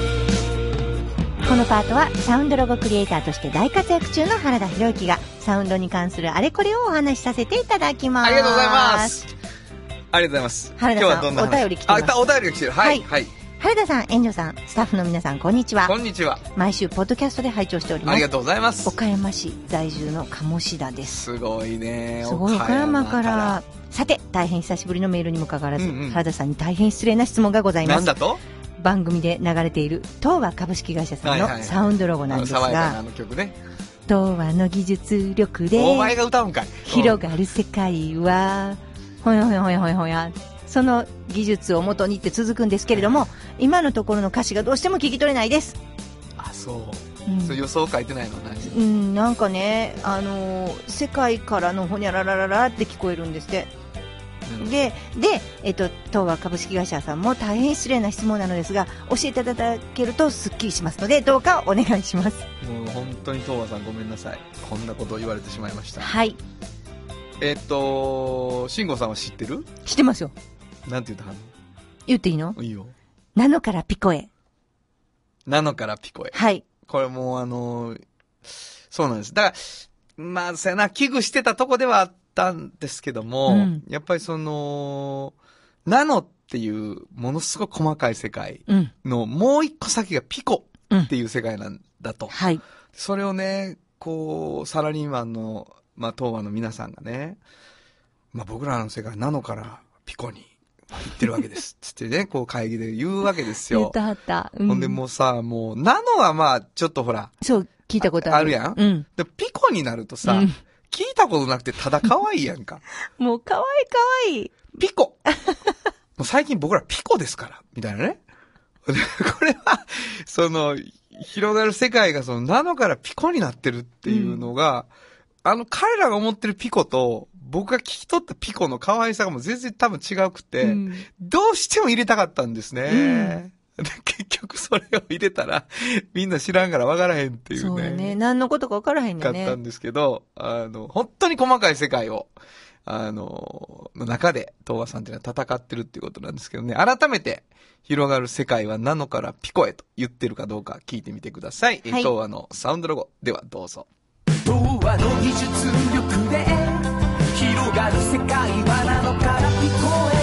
このパートはサウンドロゴクリエイターとして大活躍中の原田博之がサウンドに関するあれこれをお話しさせていただきます。ありがとうございます。ありがとうございます。原田さん今日はどんな話？お便り来てますあ、お便りが来てる。はい。ははい。原田さん、援助さん、スタッフの皆さん、こんにちはこ。んにちは。毎週、ポッドキャストで拝聴しておりますありが。とうございます。岡山市在住の鴨志田です。すごいね。すごい、岡山から。さて、大変久しぶりのメールにもかかわらず、うんうん原田さんに大変失礼な質問がございます。なんだと？番組で流れている東和株式会社さんのサウンドロゴなんですが、の曲ね。東和の技術力でお前が歌うんかい。広がる世界は、ほやほやほやほやほや。その技術を元にって続くんですけれども、今のところの歌詞がどうしても聞き取れないです。あ、そう。うんそう予想書いてないの何？うん、なんかね、あのー世界からのほにゃららららって聞こえるんですって。うんで、で、えっと、東和株式会社さんも大変失礼な質問なのですが、教えていただけるとスッキリしますので、どうかお願いします。もう本当に東和さんごめんなさい。こんなことを言われてしまいました。はい。えっと、慎吾さんは知ってる？知ってますよ。なんて言ったは言っていいの？のいいよ。ナノからピコへ。ナノからピコへ。はい。これもうあの、そうなんです。だから、まあ、せやな、危惧してたとこではあったんですけども、うんやっぱりその、ナノっていうものすごく細かい世界うん。のもう一個先がピコうんっていう世界なんだと。はい。それをね、こう、サラリーマンの、まあ、東和の皆さんがね、まあ、僕らの世界ナノからピコに行ってるわけです。つってね、こう会議で言うわけですよ言っ。たはった。うほんでもうさ、もう、ナノはまあ、ちょっとほら、そう、聞いたことある。あるやんうん。でピコになるとさ、うん聞いたことなくてただ可愛いやんか。もう、かわいいかわいい。ピコ もう最近僕らピコですから、みたいなね。でこれは、その、広がる世界がそのナノからピコになってるっていうのが、あの彼らが思ってるピコと、僕が聞き取ったピコの可愛さがもう全然多分違くて、うんどうしても入れたかったんですね。で結局それを入れたら、みんな知らんから分からへんっていうね。そうだね。何のことか分からへんよねかった。んですけど、あの、本当に細かい世界を、あの、の中で、東和さんっていうのは戦ってるっていうことなんですけどね、改めて、広がる世界はナノからピコへと言ってるかどうか聞いてみてください。えはい東和のサウンドロゴ。ではどうぞ。東和の技術力で広がる世界はなのから聞こえ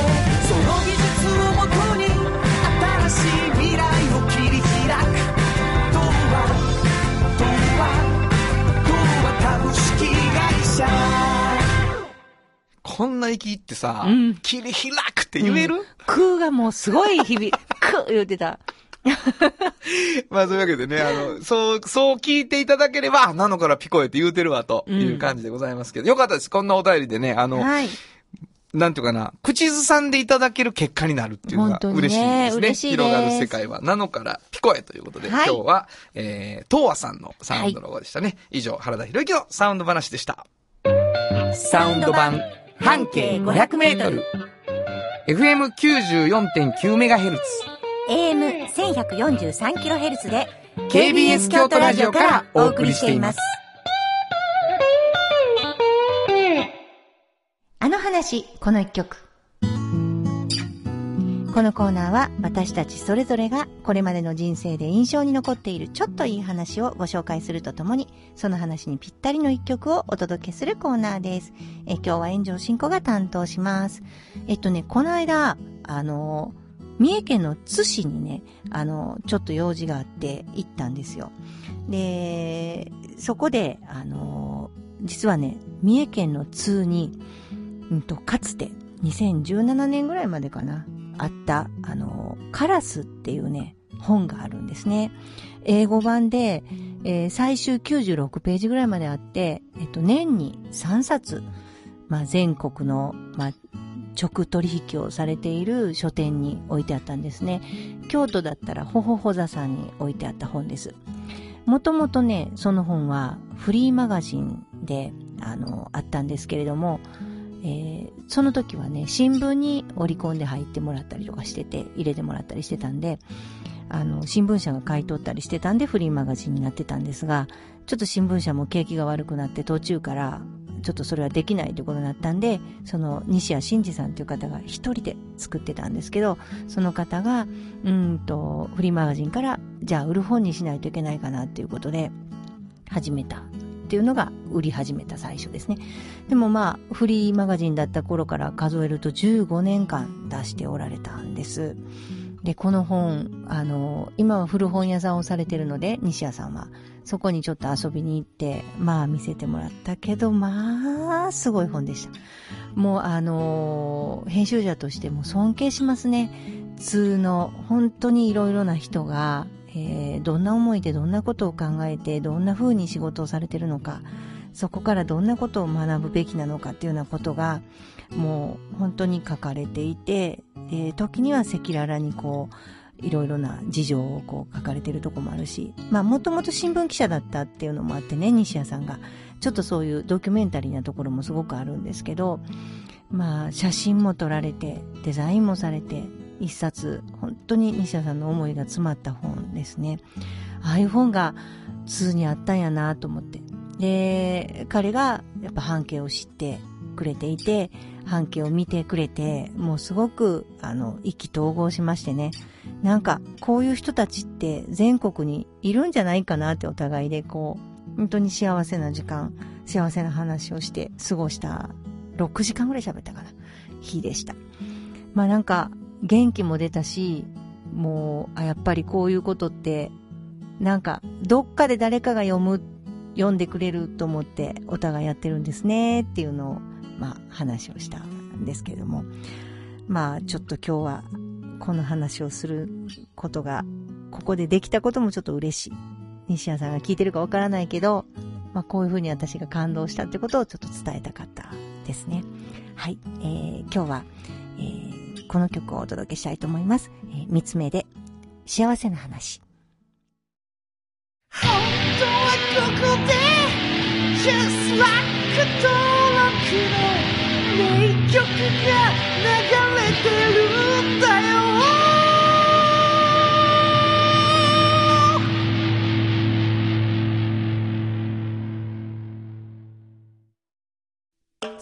こんな息ってさ、うん切り開くって言える、空がもうすごい日々、く言ってた。まあそういうわけでね、あの、そう、そう聞いていただければ、ナノからピコへって言うてるわ、という感じでございますけど、よかったです。こんなお便りでね、あの、はい。なんていうかな、口ずさんでいただける結果になるっていうのが嬉しいですね。嬉しいです広がる世界は、なのからピコへということで、はい今日は、えー、東和さんのサウンドロゴでしたね。以上、原田博之のサウンド話でした。サウンド版半径500メートル FM94.9MHz。AM1143kHz で KBS 京都ラジオからお送りしています。あの話、この一曲。このコーナーは私たちそれぞれがこれまでの人生で印象に残っているちょっといい話をご紹介するとともに、その話にぴったりの一曲をお届けするコーナーです。え今日は炎上進行が担当します。えっとね、この間、あの、三重県の津市にね、あの、ちょっと用事があって行ったんですよ。で、そこで、あの、実はね、三重県の津に、うんと、かつて、2017年ぐらいまでかな、あった、あの、カラスっていうね、本があるんですね。英語版で、えー、最終96ページぐらいまであって、えっと、年に3冊、まあ、全国の、まあ、直取引をされている書店に置いてあったんですね。京都だったら、ほほほ座さんに置いてあった本です。もともとね、その本はフリーマガジンで、あの、あったんですけれども、えー、その時はね、新聞に折り込んで入ってもらったりとかしてて、入れてもらったりしてたんで、あの、新聞社が買い取ったりしてたんでフリーマガジンになってたんですが、ちょっと新聞社も景気が悪くなって途中からちょっとそれはできないということになったんで、その西谷真二さんという方が一人で作ってたんですけど、その方が、うんと、フリーマガジンから、じゃあ売る本にしないといけないかなっていうことで、始めた。っていうのが売り始めた最初ですね。でもまあ、フリーマガジンだった頃から数えると15年間出しておられたんです。で、この本、あの、今は古本屋さんをされてるので、西谷さんは。そこにちょっと遊びに行って、まあ見せてもらったけど、まあ、すごい本でした。もうあの編集者としても尊敬しますね。普通の、本当にいろいろな人が、えー、どんな思いでどんなことを考えて、どんな風に仕事をされてるのか、そこからどんなことを学ぶべきなのかっていうようなことが、もう本当に書かれていて、えー、時には赤裸々にこう、いろいろな事情をこう書かれてるとこもあるし、まあもともと新聞記者だったっていうのもあってね、西谷さんが。ちょっとそういうドキュメンタリーなところもすごくあるんですけど、まあ写真も撮られて、デザインもされて、一冊、本当に西谷さんの思いが詰まった本ですね。ああいう本が通にあったんやなと思って。で、彼がやっぱ半径を知ってくれていて、半径を見てくれて、もうすごく、あの、意気投合しましてね。なんか、こういう人たちって全国にいるんじゃないかなってお互いで、こう、本当に幸せな時間、幸せな話をして過ごした6時間ぐらい喋ったかな、日でした。まあなんか、元気も出たし、もう、あ、やっぱりこういうことって、なんか、どっかで誰かが読む、読んでくれると思ってお互いやってるんですねっていうのをまあ、話をしたんですけども、まあ、ちょっと今日はこの話をすることが、ここでできたこともちょっと嬉しい。西谷さんが聞いてるかわからないけど、まあ、こういうふうに私が感動したってことをちょっと伝えたかったですね。はい。えー、今日は、えー、この曲をお届けしたいと思います。えー、三つ目で、幸せな話。本当はここで、just like a の名曲が流れてるんだよ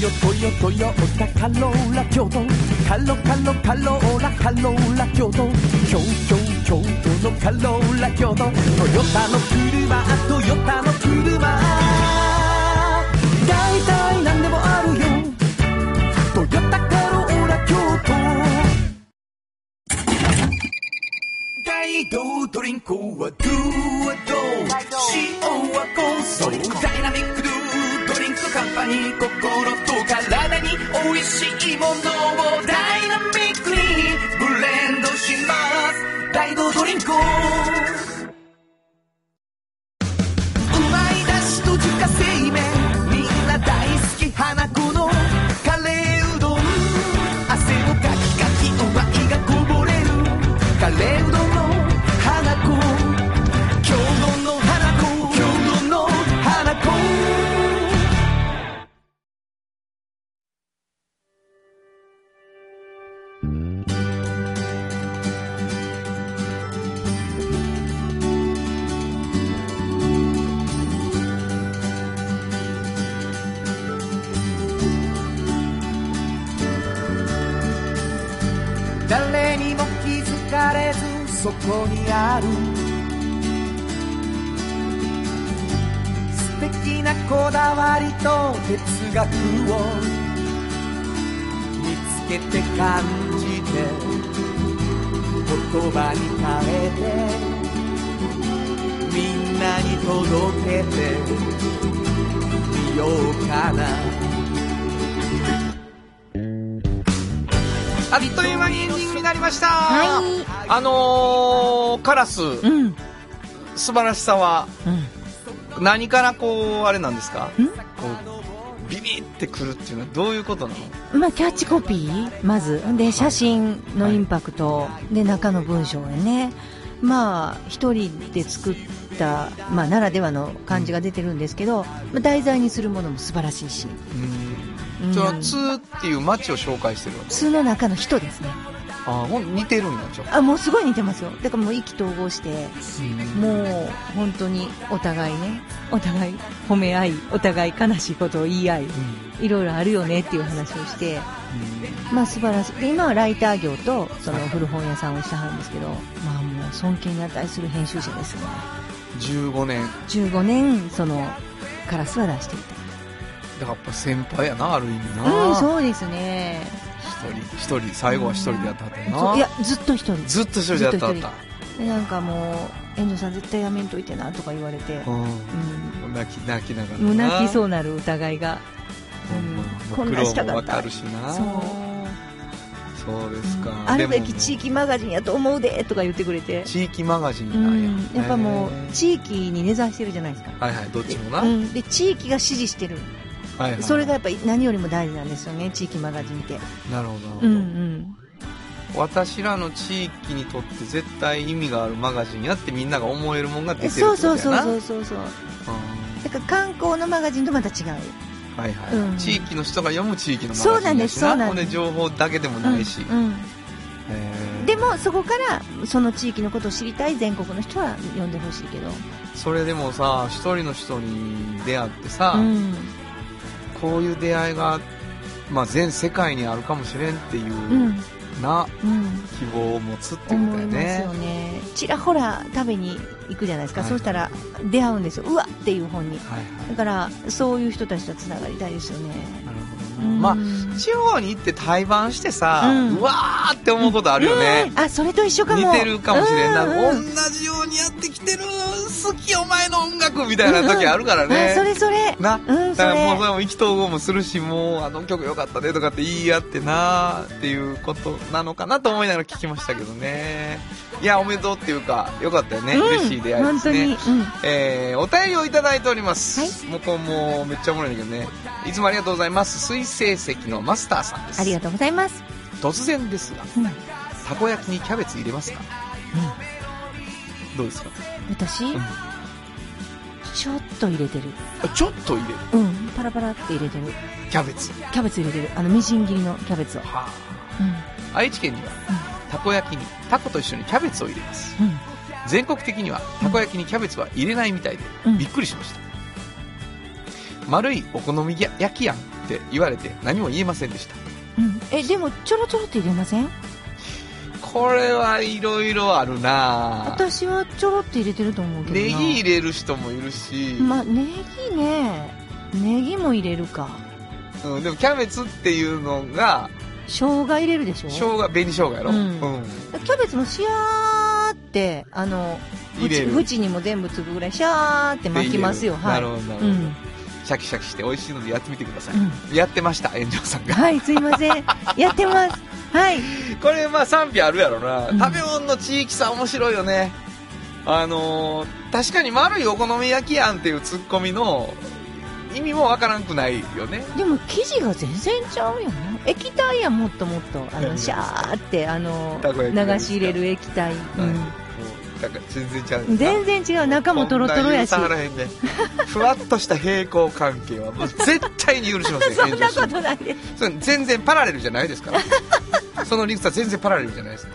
ヨトヨトヨタカローラ京都カロカロカローラカローラ京都京京京都のカローラ京都トヨタの車トヨタの車。大体何でもあるよ。トヨタカローラ京都。大道ドリンクはドゥはド塩はコンソダイナミックドゥカンパニー心と体に美味しいものをダイナミック哲学を見つけて感じて言葉に変えてみんなに届けてみようかな。あっという間にエンディングになりました、はい。あのー、カラス、うん。素晴らしさはうん。何からこうあれなんですか？ん。こうビビってくるっていうのはどういうことなの？まあ、キャッチコピーまず。で、写真のインパクト。で、中の文章やね。まあ、一人で作った、まあ、ならではの感じが出てるんですけど、まあ、題材にするものも素晴らしいし。うんその「つ」っていう街を紹介してるわけ？通の中の人ですね。あほん似てるんやじゃああ、もうすごい似てますよ。だからもう意気投合して、もう本当にお互いね、お互い褒め合い、お互い悲しいことを言い合い、いろいろあるよねっていう話をして、まあ素晴らしい。で、今はライター業とその古本屋さんをしてはるんですけど、まあもう尊敬に値する編集者ですよね。15年15年、その、カラスは出していだからやっぱ先輩やなある意味た。な、うん、そうですね。一人。一人。最後は一人でやったはったいや、ずっと一人。ずっと一人でやったはっずたで、なんかもう、遠藤さん絶対やめんといてなとか言われて、うん。うん。泣き泣きながらう泣きそうなる疑いが。ほんま。こんなしたかった。そう。そうですか、あるべき地域マガジンやと思うでとか言ってくれて、地域マガジンうなんや、ん、やっぱもう地域に根ざしてるじゃないですか、はいはい。どっちもな、うん、で地域が支持してる、はいはいそれがやっぱり何よりも大事なんですよね地域マガジンって。なるほど、うんうん。私らの地域にとって絶対意味があるマガジンやってみんなが思えるもんが出てるってそうことやな。そうそうそうそうそうう。んだから観光のマガジンとまた違う。はいはい、うん。地域の人が読む地域のマガジンそうなんですそうなんです。情報だけでもないし、うんうん。でもそこからその地域のことを知りたい全国の人は読んでほしいけど、それでもさ一人の人に出会ってさ、うんこういう出会いが、まあ、全世界にあるかもしれんっていう、うん。なうん。希望を持つっていうことだよねよね。ちらほら食べに行くじゃないですか、はい。そうしたら出会うんですよ。うわっていう本に。はいだからそういう人たちとつながりたいですよね。はいなるほどまあ地方に行って対バンしてさ、ううんわーって思うことあるよね、うんあそれと一緒かも。似てるかもしれんな、うん。うん同じようにやってきてる。好きお前の音楽みたいな時あるからね、あそれそれ。な、うんそだからもうそれれも意気投合もするしもうあの曲良かったねとかって言い合ってなっていうことなのかなと思いながら聞きましたけどねいやおめでとうっていうか良かったよね、うん。嬉しい出会いですね。本当に、うん。えー、お便りをいただいております、はい。もうこうもうめっちゃおもろいんだけどね。いつもありがとうございます。水星石のマスターさんです。ありがとうございます。突然ですがうん、うん、たこ焼きにキャベツ入れますか？どうですか、私、ん。ちょっと入れてる。あちょっと入れる？うん。パラパラって入れてる。キャベツ。キャベツ入れてる。あのみじん切りのキャベツを。はうん。あ愛知県には？たこ焼きにタコと一緒にキャベツを入れます。うん。全国的にはたこ焼きにキャベツは入れないみたいで、うん。びっくりしました。丸いお好み焼きやんって言われて何も言えませんでした。うん。えでもちょろちょろって入れません？これはいろいろあるな私はちょろって入れてると思うけどな。ネギ入れる人もいるし、まあネギね。ネギも入れるか。うん、でもキャベツっていうのが生姜入れるでしょ？生姜紅生姜やろ、うん。キャベツもシャーってあの縁にも全部つくぐらいシャーって巻きますよ。はい。なるほどなるほど、うん。シャキシャキして美味しいのでやってみてください、うんやってました炎上さんが。はいすいません。やってます。はい。これまあ賛否あるやろな、うん。食べ物の地域差面白いよね。あのー確かに丸いお好み焼きやんっていうツッコミの意味もわからんくないよね。でも生地が全然ちゃうよね。液体やもっともっと。あうんのシャーってあの流し入れる液体、うん、全然違う。中もトロトロやし。ふわっとした平行関係はもう絶対に許しません。そんなことないです。全然パラレルじゃないですから。その理屈は全然パラレルじゃないです。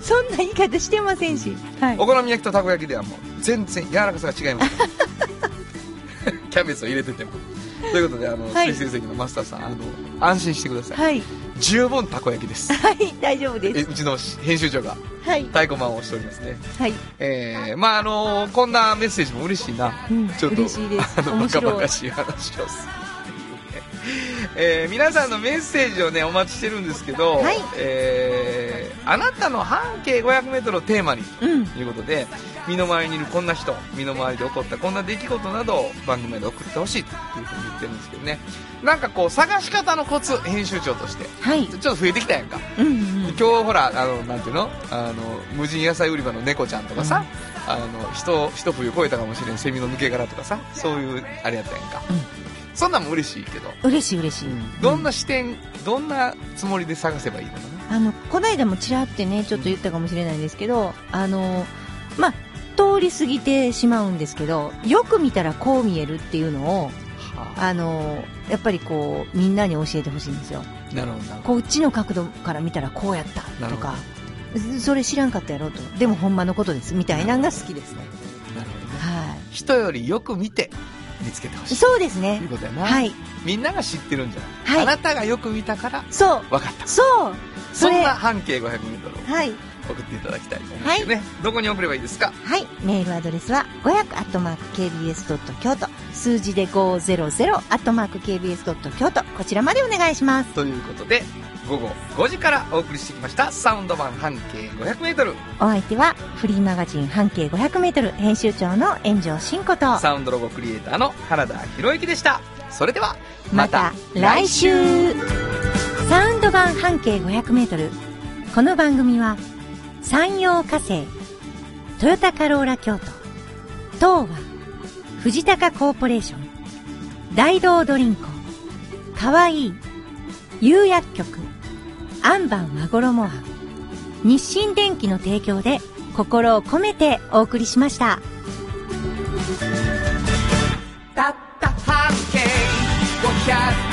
そんな言い方してませんし、はい。お好み焼きとたこ焼きではもう全然柔らかさが違います キャベツを入れててもということであの、はい水星石のマスターさんあの安心してください、はい十分たこ焼きです。はい、大丈夫え、です。うちの編集長がはい。太鼓判をしておりますね。はい。えー、まああのこんなメッセージも嬉しいな。うんちょっと、嬉しいです あの、バカバカしい話をする。えー、皆さんのメッセージをね、お待ちしてるんですけど、はいえー、あなたの半径500メートルをテーマに、うん。ということで、身の回りにいるこんな人、身の回りで起こったこんな出来事などを番組まで送ってほしいというふうに言ってるんですけどね。なんかこう、探し方のコツ、編集長として。はい。ちょっと増えてきたやんか。うんうん。今日ほら、あの、なんていうの？あの、無人野菜売り場の猫ちゃんとかさ、あの、人、一冬越えたかもしれんセミの抜け殻とかさ、そういう、あれやったやんか。うんそんなんも嬉しいけど、嬉しい嬉しい。どんな視点、どんなつもりで探せばいいのかな？あの、こないだもちらってね、ちょっと言ったかもしれないんですけど、あの、まあ、通り過ぎてしまうんですけど、よく見たらこう見えるっていうのを、はあの、やっぱりこう、みんなに教えてほしいんですよ。あ、なるほどな。こっちの角度から見たらこうやったとか、それ知らんかったやろと。でもほんまのことです。みたいなのが好きですね。なるほどね。は人よりよく見て、見つけてほしい。い。そうですねという。ことやな。はい。みんなが知ってるんじゃない、はいあなたがよく見たから、そう。分かった。そう。そんなは半径500メートルをい。送っていただきたいと思うんですけどね。どこに送ればいいですか？はい。メールアドレスは、500-kbs. 京都。数字で 500-kbs. 京都。こちらまでお願いします。ということで、午後5時からお送りしてきました、サウンド版半径500メートル。お相手は、フリーマガジン半径500メートル編集長の炎上真子と、サウンドロゴクリエイターの原田博之でした。それでは、また来週サウンド版半径500メートル。この番組は、山陽火星、トヨタカローラ京都、東和、藤高コーポレーション、大道ドリンク、かわいい、釉薬局、アンバン和衣ア、日清電機の提供で心を込めてお送りしました。たった半径500